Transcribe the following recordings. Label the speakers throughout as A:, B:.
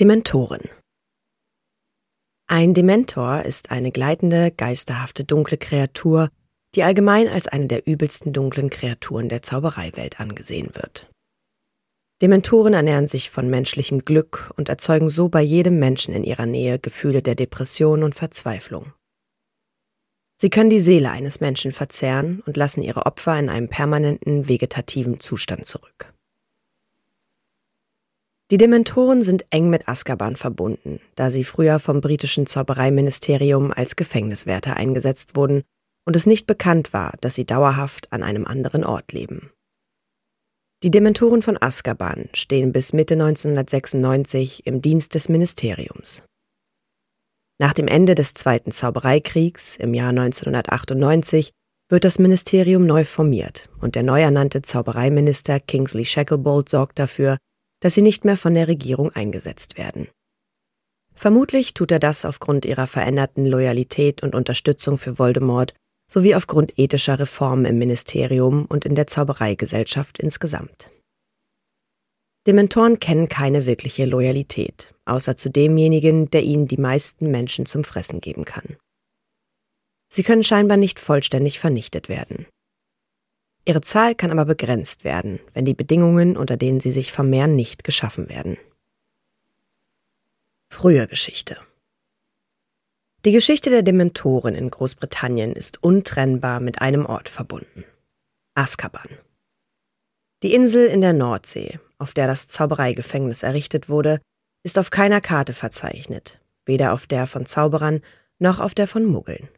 A: Dementoren Ein Dementor ist eine gleitende, geisterhafte, dunkle Kreatur, die allgemein als eine der übelsten dunklen Kreaturen der Zaubereiwelt angesehen wird. Dementoren ernähren sich von menschlichem Glück und erzeugen so bei jedem Menschen in ihrer Nähe Gefühle der Depression und Verzweiflung. Sie können die Seele eines Menschen verzehren und lassen ihre Opfer in einem permanenten vegetativen Zustand zurück. Die Dementoren sind eng mit Azkaban verbunden, da sie früher vom britischen Zaubereiministerium als Gefängniswärter eingesetzt wurden und es nicht bekannt war, dass sie dauerhaft an einem anderen Ort leben. Die Dementoren von Azkaban stehen bis Mitte 1996 im Dienst des Ministeriums. Nach dem Ende des Zweiten Zaubereikriegs im Jahr 1998 wird das Ministerium neu formiert und der neu ernannte Zaubereiminister Kingsley Shacklebolt sorgt dafür, dass sie nicht mehr von der Regierung eingesetzt werden. Vermutlich tut er das aufgrund ihrer veränderten Loyalität und Unterstützung für Voldemort sowie aufgrund ethischer Reformen im Ministerium und in der Zaubereigesellschaft insgesamt. Dementoren kennen keine wirkliche Loyalität, außer zu demjenigen, der ihnen die meisten Menschen zum Fressen geben kann. Sie können scheinbar nicht vollständig vernichtet werden. Ihre Zahl kann aber begrenzt werden, wenn die Bedingungen, unter denen sie sich vermehren, nicht geschaffen werden. Frühe Geschichte die Geschichte der Dementoren in Großbritannien ist untrennbar mit einem Ort verbunden. Azkaban. Die Insel in der Nordsee, auf der das Zaubereigefängnis errichtet wurde, ist auf keiner Karte verzeichnet, weder auf der von Zauberern noch auf der von Muggeln.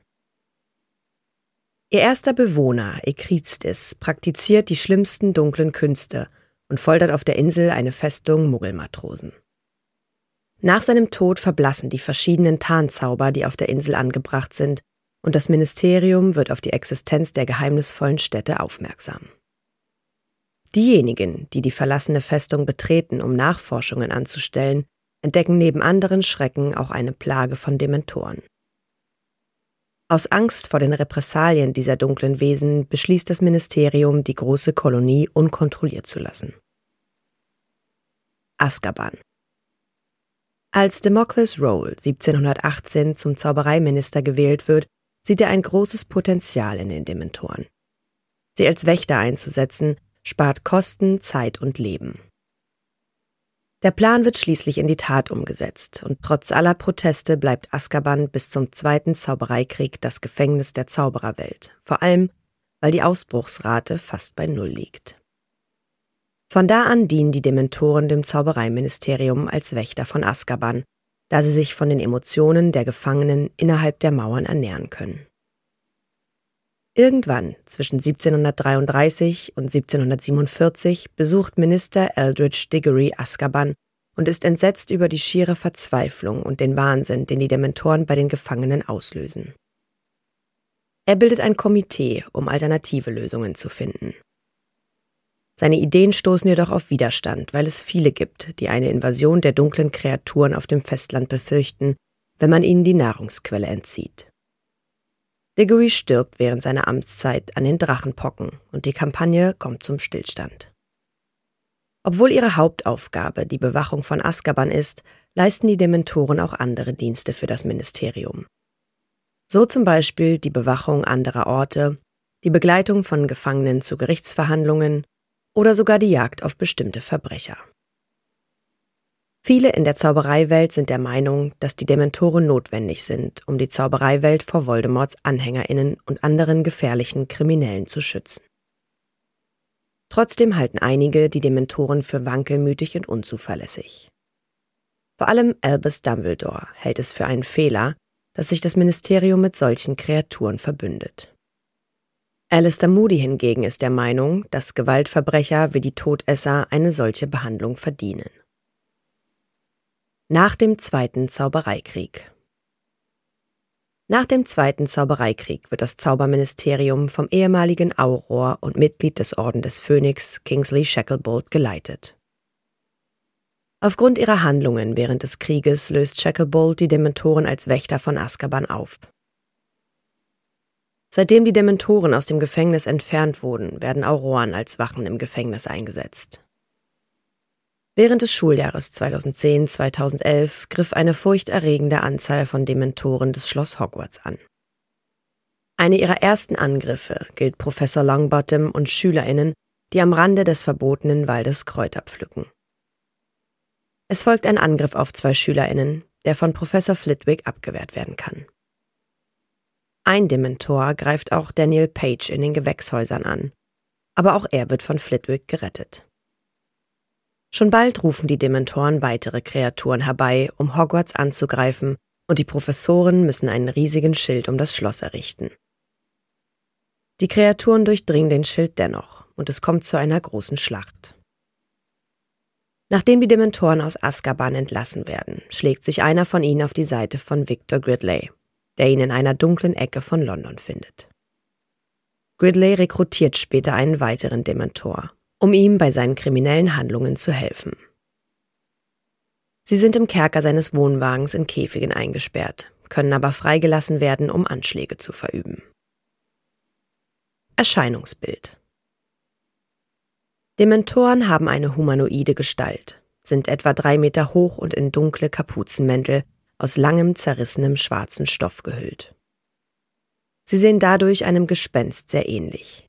A: Ihr erster Bewohner, Ekriztis, praktiziert die schlimmsten dunklen Künste und foltert auf der Insel eine Festung Muggelmatrosen. Nach seinem Tod verblassen die verschiedenen Tarnzauber, die auf der Insel angebracht sind, und das Ministerium wird auf die Existenz der geheimnisvollen Städte aufmerksam. Diejenigen, die die verlassene Festung betreten, um Nachforschungen anzustellen, entdecken neben anderen Schrecken auch eine Plage von Dementoren. Aus Angst vor den Repressalien dieser dunklen Wesen beschließt das Ministerium, die große Kolonie unkontrolliert zu lassen. Azkaban als Democles Roll 1718 zum Zaubereiminister gewählt wird, sieht er ein großes Potenzial in den Dementoren. Sie als Wächter einzusetzen, spart Kosten, Zeit und Leben. Der Plan wird schließlich in die Tat umgesetzt und trotz aller Proteste bleibt Azkaban bis zum Zweiten Zaubereikrieg das Gefängnis der Zaubererwelt, vor allem weil die Ausbruchsrate fast bei Null liegt. Von da an dienen die Dementoren dem Zaubereiministerium als Wächter von Azkaban, da sie sich von den Emotionen der Gefangenen innerhalb der Mauern ernähren können. Irgendwann zwischen 1733 und 1747 besucht Minister Eldridge Diggory Azkaban und ist entsetzt über die schiere Verzweiflung und den Wahnsinn, den die Dementoren bei den Gefangenen auslösen. Er bildet ein Komitee, um alternative Lösungen zu finden. Seine Ideen stoßen jedoch auf Widerstand, weil es viele gibt, die eine Invasion der dunklen Kreaturen auf dem Festland befürchten, wenn man ihnen die Nahrungsquelle entzieht. Diggory stirbt während seiner Amtszeit an den Drachenpocken und die Kampagne kommt zum Stillstand. Obwohl ihre Hauptaufgabe die Bewachung von Azkaban ist, leisten die Dementoren auch andere Dienste für das Ministerium. So zum Beispiel die Bewachung anderer Orte, die Begleitung von Gefangenen zu Gerichtsverhandlungen oder sogar die Jagd auf bestimmte Verbrecher. Viele in der Zaubereiwelt sind der Meinung, dass die Dementoren notwendig sind, um die Zaubereiwelt vor Voldemorts Anhängerinnen und anderen gefährlichen Kriminellen zu schützen. Trotzdem halten einige die Dementoren für wankelmütig und unzuverlässig. Vor allem Albus Dumbledore hält es für einen Fehler, dass sich das Ministerium mit solchen Kreaturen verbündet. Alistair Moody hingegen ist der Meinung, dass Gewaltverbrecher wie die Todesser eine solche Behandlung verdienen. Nach dem Zweiten Zaubereikrieg Nach dem Zweiten Zaubereikrieg wird das Zauberministerium vom ehemaligen Auror und Mitglied des Orden des Phönix Kingsley Shacklebolt geleitet. Aufgrund ihrer Handlungen während des Krieges löst Shacklebolt die Dementoren als Wächter von Azkaban auf. Seitdem die Dementoren aus dem Gefängnis entfernt wurden, werden Auroren als Wachen im Gefängnis eingesetzt. Während des Schuljahres 2010-2011 griff eine furchterregende Anzahl von Dementoren des Schloss Hogwarts an. Eine ihrer ersten Angriffe gilt Professor Longbottom und SchülerInnen, die am Rande des verbotenen Waldes Kräuter pflücken. Es folgt ein Angriff auf zwei SchülerInnen, der von Professor Flitwick abgewehrt werden kann. Ein Dementor greift auch Daniel Page in den Gewächshäusern an, aber auch er wird von Flitwick gerettet. Schon bald rufen die Dementoren weitere Kreaturen herbei, um Hogwarts anzugreifen, und die Professoren müssen einen riesigen Schild um das Schloss errichten. Die Kreaturen durchdringen den Schild dennoch, und es kommt zu einer großen Schlacht. Nachdem die Dementoren aus Azkaban entlassen werden, schlägt sich einer von ihnen auf die Seite von Victor Gridley, der ihn in einer dunklen Ecke von London findet. Gridley rekrutiert später einen weiteren Dementor, um ihm bei seinen kriminellen Handlungen zu helfen. Sie sind im Kerker seines Wohnwagens in Käfigen eingesperrt, können aber freigelassen werden, um Anschläge zu verüben. Erscheinungsbild Dementoren haben eine humanoide Gestalt, sind etwa drei Meter hoch und in dunkle Kapuzenmäntel aus langem, zerrissenem schwarzen Stoff gehüllt. Sie sehen dadurch einem Gespenst sehr ähnlich.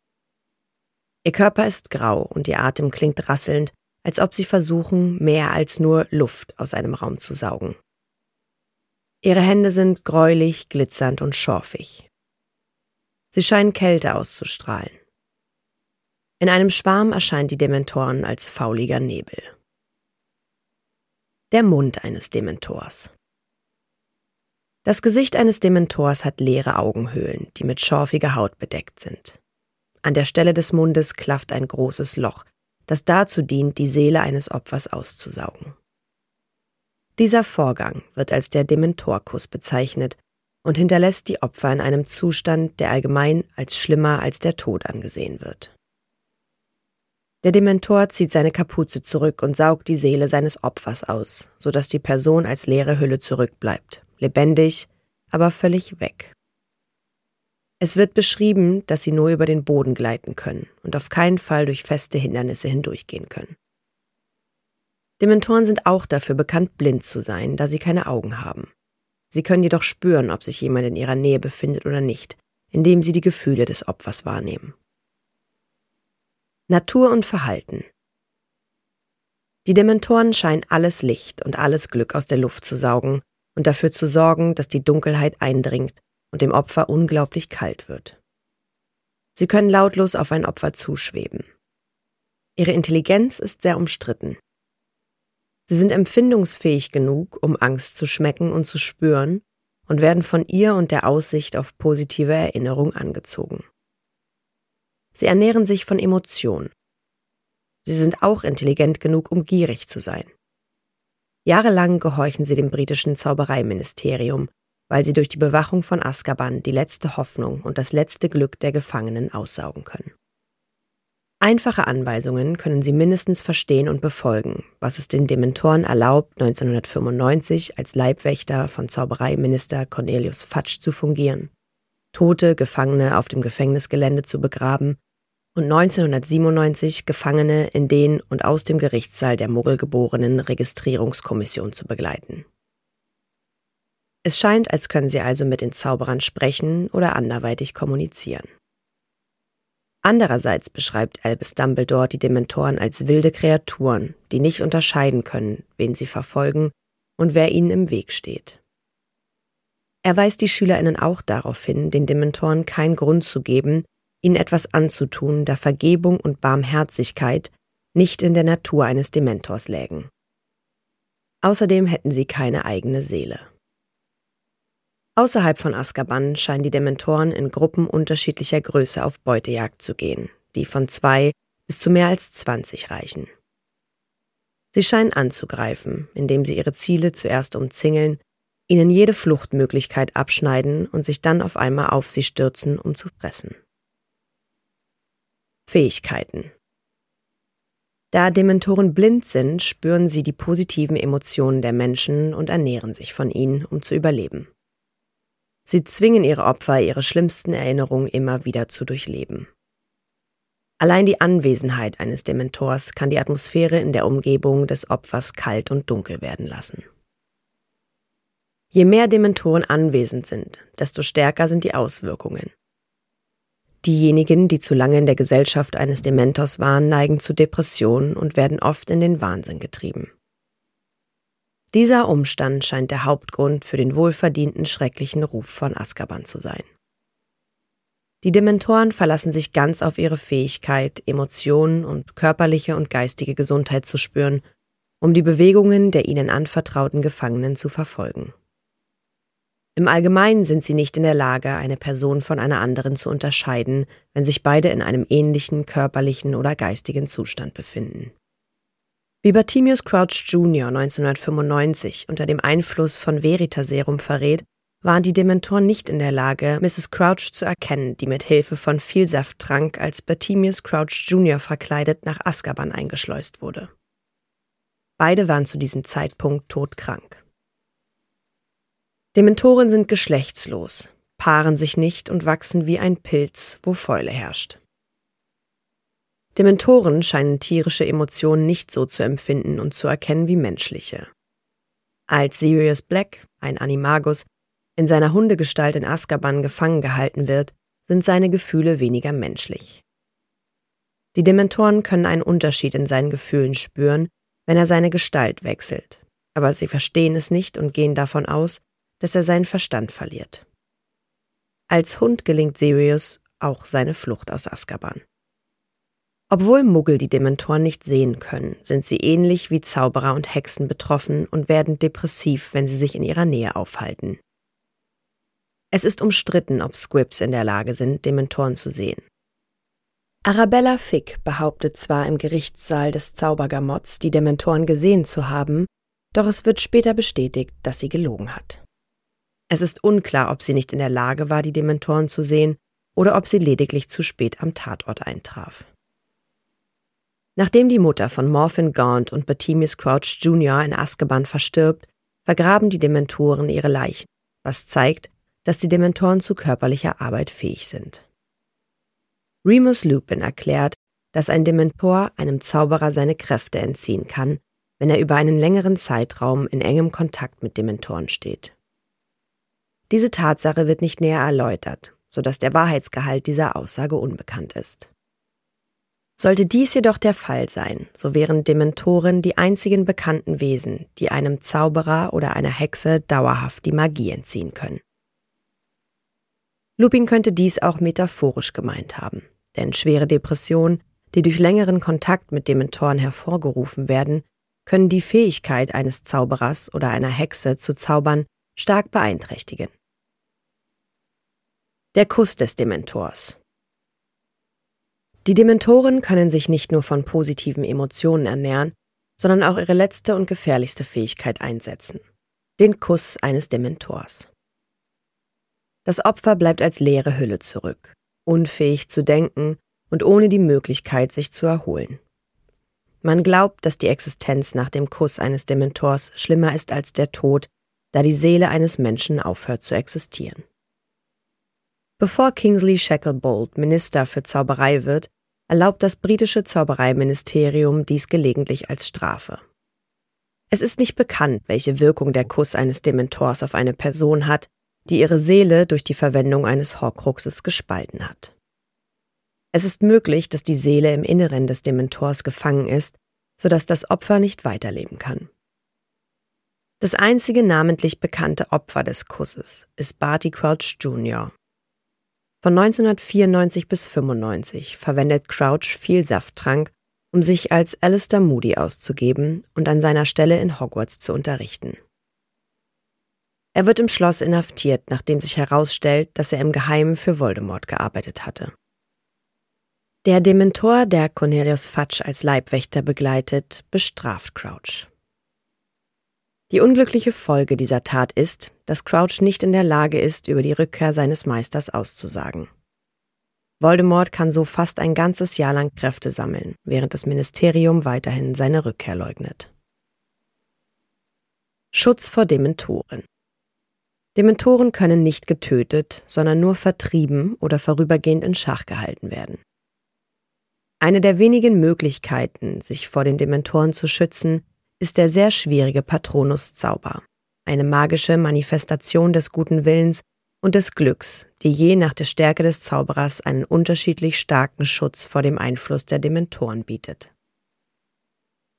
A: Ihr Körper ist grau und ihr Atem klingt rasselnd, als ob sie versuchen, mehr als nur Luft aus einem Raum zu saugen. Ihre Hände sind gräulich, glitzernd und schorfig. Sie scheinen Kälte auszustrahlen. In einem Schwarm erscheint die Dementoren als fauliger Nebel. Der Mund eines Dementors. Das Gesicht eines Dementors hat leere Augenhöhlen, die mit schorfiger Haut bedeckt sind. An der Stelle des Mundes klafft ein großes Loch, das dazu dient, die Seele eines Opfers auszusaugen. Dieser Vorgang wird als der Dementorkuss bezeichnet und hinterlässt die Opfer in einem Zustand, der allgemein als schlimmer als der Tod angesehen wird. Der Dementor zieht seine Kapuze zurück und saugt die Seele seines Opfers aus, sodass die Person als leere Hülle zurückbleibt, lebendig, aber völlig weg. Es wird beschrieben, dass sie nur über den Boden gleiten können und auf keinen Fall durch feste Hindernisse hindurchgehen können. Dementoren sind auch dafür bekannt, blind zu sein, da sie keine Augen haben. Sie können jedoch spüren, ob sich jemand in ihrer Nähe befindet oder nicht, indem sie die Gefühle des Opfers wahrnehmen. Natur und Verhalten. Die Dementoren scheinen alles Licht und alles Glück aus der Luft zu saugen und dafür zu sorgen, dass die Dunkelheit eindringt und dem Opfer unglaublich kalt wird. Sie können lautlos auf ein Opfer zuschweben. Ihre Intelligenz ist sehr umstritten. Sie sind empfindungsfähig genug, um Angst zu schmecken und zu spüren und werden von ihr und der Aussicht auf positive Erinnerung angezogen. Sie ernähren sich von Emotionen. Sie sind auch intelligent genug, um gierig zu sein. Jahrelang gehorchen sie dem britischen Zaubereiministerium, weil sie durch die Bewachung von Azkaban die letzte Hoffnung und das letzte Glück der Gefangenen aussaugen können. Einfache Anweisungen können sie mindestens verstehen und befolgen, was es den Dementoren erlaubt, 1995 als Leibwächter von Zaubereiminister Cornelius Fatsch zu fungieren, tote Gefangene auf dem Gefängnisgelände zu begraben und 1997 Gefangene in den und aus dem Gerichtssaal der Muggelgeborenen Registrierungskommission zu begleiten. Es scheint, als können sie also mit den Zauberern sprechen oder anderweitig kommunizieren. Andererseits beschreibt Albus Dumbledore die Dementoren als wilde Kreaturen, die nicht unterscheiden können, wen sie verfolgen und wer ihnen im Weg steht. Er weist die SchülerInnen auch darauf hin, den Dementoren keinen Grund zu geben, ihnen etwas anzutun, da Vergebung und Barmherzigkeit nicht in der Natur eines Dementors lägen. Außerdem hätten sie keine eigene Seele. Außerhalb von Azkaban scheinen die Dementoren in Gruppen unterschiedlicher Größe auf Beutejagd zu gehen, die von zwei bis zu mehr als 20 reichen. Sie scheinen anzugreifen, indem sie ihre Ziele zuerst umzingeln, ihnen jede Fluchtmöglichkeit abschneiden und sich dann auf einmal auf sie stürzen, um zu fressen. Fähigkeiten Da Dementoren blind sind, spüren sie die positiven Emotionen der Menschen und ernähren sich von ihnen, um zu überleben. Sie zwingen ihre Opfer, ihre schlimmsten Erinnerungen immer wieder zu durchleben. Allein die Anwesenheit eines Dementors kann die Atmosphäre in der Umgebung des Opfers kalt und dunkel werden lassen. Je mehr Dementoren anwesend sind, desto stärker sind die Auswirkungen. Diejenigen, die zu lange in der Gesellschaft eines Dementors waren, neigen zu Depressionen und werden oft in den Wahnsinn getrieben. Dieser Umstand scheint der Hauptgrund für den wohlverdienten schrecklichen Ruf von Azkaban zu sein. Die Dementoren verlassen sich ganz auf ihre Fähigkeit, Emotionen und körperliche und geistige Gesundheit zu spüren, um die Bewegungen der ihnen anvertrauten Gefangenen zu verfolgen. Im Allgemeinen sind sie nicht in der Lage, eine Person von einer anderen zu unterscheiden, wenn sich beide in einem ähnlichen körperlichen oder geistigen Zustand befinden. Wie Bartimius Crouch Jr. 1995 unter dem Einfluss von Veritaserum verrät, waren die Dementoren nicht in der Lage, Mrs. Crouch zu erkennen, die mit Hilfe von Vielsafttrank als Bartimius Crouch Jr. verkleidet nach Azkaban eingeschleust wurde. Beide waren zu diesem Zeitpunkt todkrank. Dementoren sind geschlechtslos, paaren sich nicht und wachsen wie ein Pilz, wo Fäule herrscht. Dementoren scheinen tierische Emotionen nicht so zu empfinden und zu erkennen wie menschliche. Als Sirius Black, ein Animagus, in seiner Hundegestalt in Azkaban gefangen gehalten wird, sind seine Gefühle weniger menschlich. Die Dementoren können einen Unterschied in seinen Gefühlen spüren, wenn er seine Gestalt wechselt, aber sie verstehen es nicht und gehen davon aus, dass er seinen Verstand verliert. Als Hund gelingt Sirius auch seine Flucht aus Azkaban. Obwohl Muggel die Dementoren nicht sehen können, sind sie ähnlich wie Zauberer und Hexen betroffen und werden depressiv, wenn sie sich in ihrer Nähe aufhalten. Es ist umstritten, ob Squibs in der Lage sind, Dementoren zu sehen. Arabella Fick behauptet zwar im Gerichtssaal des Zaubergamotts, die Dementoren gesehen zu haben, doch es wird später bestätigt, dass sie gelogen hat. Es ist unklar, ob sie nicht in der Lage war, die Dementoren zu sehen, oder ob sie lediglich zu spät am Tatort eintraf. Nachdem die Mutter von Morphin Gaunt und Bartimius Crouch Jr. in Azkaban verstirbt, vergraben die Dementoren ihre Leichen, was zeigt, dass die Dementoren zu körperlicher Arbeit fähig sind. Remus Lupin erklärt, dass ein Dementor einem Zauberer seine Kräfte entziehen kann, wenn er über einen längeren Zeitraum in engem Kontakt mit Dementoren steht. Diese Tatsache wird nicht näher erläutert, sodass der Wahrheitsgehalt dieser Aussage unbekannt ist. Sollte dies jedoch der Fall sein, so wären Dementoren die einzigen bekannten Wesen, die einem Zauberer oder einer Hexe dauerhaft die Magie entziehen können. Lupin könnte dies auch metaphorisch gemeint haben, denn schwere Depressionen, die durch längeren Kontakt mit Dementoren hervorgerufen werden, können die Fähigkeit eines Zauberers oder einer Hexe zu zaubern stark beeinträchtigen. Der Kuss des Dementors die Dementoren können sich nicht nur von positiven Emotionen ernähren, sondern auch ihre letzte und gefährlichste Fähigkeit einsetzen. Den Kuss eines Dementors. Das Opfer bleibt als leere Hülle zurück, unfähig zu denken und ohne die Möglichkeit, sich zu erholen. Man glaubt, dass die Existenz nach dem Kuss eines Dementors schlimmer ist als der Tod, da die Seele eines Menschen aufhört zu existieren. Bevor Kingsley Shacklebolt Minister für Zauberei wird, erlaubt das britische Zaubereiministerium dies gelegentlich als Strafe. Es ist nicht bekannt, welche Wirkung der Kuss eines Dementors auf eine Person hat, die ihre Seele durch die Verwendung eines Horcruxes gespalten hat. Es ist möglich, dass die Seele im Inneren des Dementors gefangen ist, sodass das Opfer nicht weiterleben kann. Das einzige namentlich bekannte Opfer des Kusses ist Barty Crouch Jr., von 1994 bis 95 verwendet Crouch viel Safttrank, um sich als Alistair Moody auszugeben und an seiner Stelle in Hogwarts zu unterrichten. Er wird im Schloss inhaftiert, nachdem sich herausstellt, dass er im Geheimen für Voldemort gearbeitet hatte. Der Dementor, der Cornelius Fudge als Leibwächter begleitet, bestraft Crouch. Die unglückliche Folge dieser Tat ist, dass Crouch nicht in der Lage ist, über die Rückkehr seines Meisters auszusagen. Voldemort kann so fast ein ganzes Jahr lang Kräfte sammeln, während das Ministerium weiterhin seine Rückkehr leugnet. Schutz vor Dementoren Dementoren können nicht getötet, sondern nur vertrieben oder vorübergehend in Schach gehalten werden. Eine der wenigen Möglichkeiten, sich vor den Dementoren zu schützen, ist der sehr schwierige Patronus-Zauber, eine magische Manifestation des guten Willens und des Glücks, die je nach der Stärke des Zauberers einen unterschiedlich starken Schutz vor dem Einfluss der Dementoren bietet.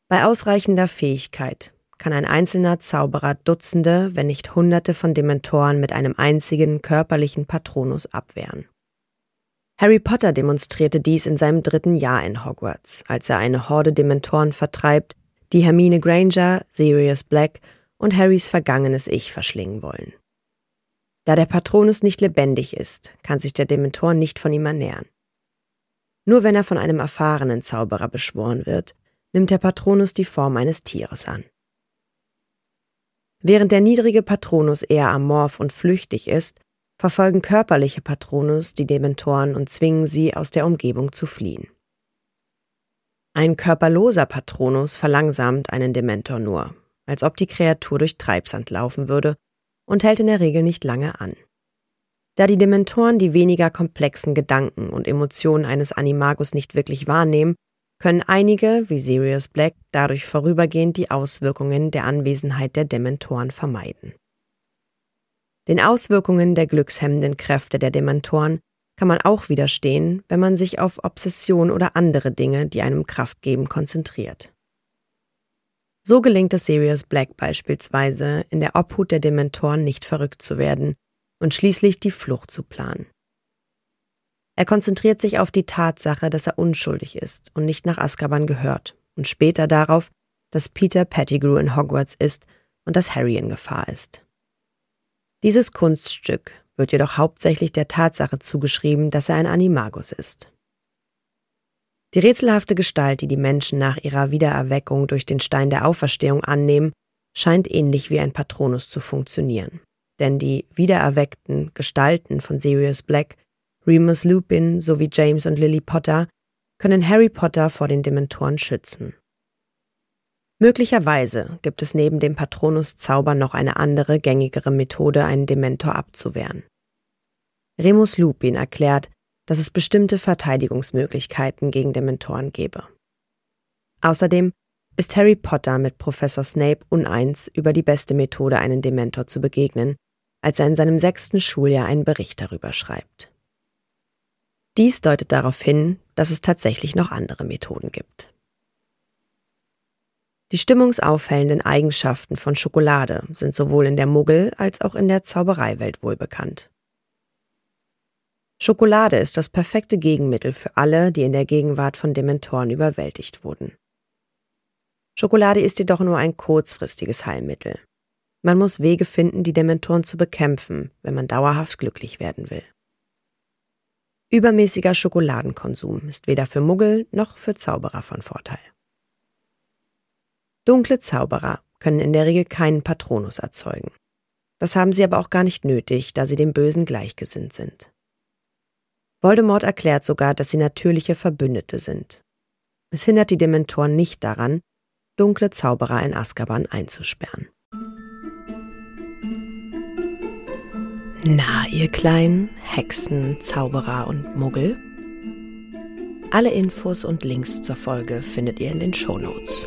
A: Bei ausreichender Fähigkeit kann ein einzelner Zauberer Dutzende, wenn nicht Hunderte von Dementoren mit einem einzigen körperlichen Patronus abwehren. Harry Potter demonstrierte dies in seinem dritten Jahr in Hogwarts, als er eine Horde Dementoren vertreibt, die Hermine Granger, Sirius Black und Harrys vergangenes Ich verschlingen wollen. Da der Patronus nicht lebendig ist, kann sich der Dementor nicht von ihm ernähren. Nur wenn er von einem erfahrenen Zauberer beschworen wird, nimmt der Patronus die Form eines Tieres an. Während der niedrige Patronus eher amorph und flüchtig ist, verfolgen körperliche Patronus die Dementoren und zwingen sie, aus der Umgebung zu fliehen. Ein körperloser Patronus verlangsamt einen Dementor nur, als ob die Kreatur durch Treibsand laufen würde und hält in der Regel nicht lange an. Da die Dementoren die weniger komplexen Gedanken und Emotionen eines Animagus nicht wirklich wahrnehmen, können einige, wie Sirius Black, dadurch vorübergehend die Auswirkungen der Anwesenheit der Dementoren vermeiden. Den Auswirkungen der glückshemmenden Kräfte der Dementoren kann man auch widerstehen, wenn man sich auf Obsession oder andere Dinge, die einem Kraft geben, konzentriert. So gelingt es Sirius Black beispielsweise, in der Obhut der Dementoren nicht verrückt zu werden und schließlich die Flucht zu planen. Er konzentriert sich auf die Tatsache, dass er unschuldig ist und nicht nach Azkaban gehört und später darauf, dass Peter Pettigrew in Hogwarts ist und dass Harry in Gefahr ist. Dieses Kunststück wird jedoch hauptsächlich der Tatsache zugeschrieben, dass er ein Animagus ist. Die rätselhafte Gestalt, die die Menschen nach ihrer Wiedererweckung durch den Stein der Auferstehung annehmen, scheint ähnlich wie ein Patronus zu funktionieren. Denn die wiedererweckten Gestalten von Sirius Black, Remus Lupin sowie James und Lily Potter können Harry Potter vor den Dementoren schützen. Möglicherweise gibt es neben dem Patronus-Zauber noch eine andere, gängigere Methode, einen Dementor abzuwehren. Remus Lupin erklärt, dass es bestimmte Verteidigungsmöglichkeiten gegen Dementoren gäbe. Außerdem ist Harry Potter mit Professor Snape uneins über die beste Methode, einen Dementor zu begegnen, als er in seinem sechsten Schuljahr einen Bericht darüber schreibt. Dies deutet darauf hin, dass es tatsächlich noch andere Methoden gibt. Die stimmungsauffällenden Eigenschaften von Schokolade sind sowohl in der Muggel- als auch in der Zaubereiwelt wohlbekannt. Schokolade ist das perfekte Gegenmittel für alle, die in der Gegenwart von Dementoren überwältigt wurden. Schokolade ist jedoch nur ein kurzfristiges Heilmittel. Man muss Wege finden, die Dementoren zu bekämpfen, wenn man dauerhaft glücklich werden will. Übermäßiger Schokoladenkonsum ist weder für Muggel noch für Zauberer von Vorteil. Dunkle Zauberer können in der Regel keinen Patronus erzeugen. Das haben sie aber auch gar nicht nötig, da sie dem Bösen gleichgesinnt sind. Voldemort erklärt sogar, dass sie natürliche Verbündete sind. Es hindert die Dementoren nicht daran, dunkle Zauberer in Azkaban einzusperren. Na, ihr kleinen Hexen, Zauberer und Muggel? Alle Infos und Links zur Folge findet ihr in den Show Notes.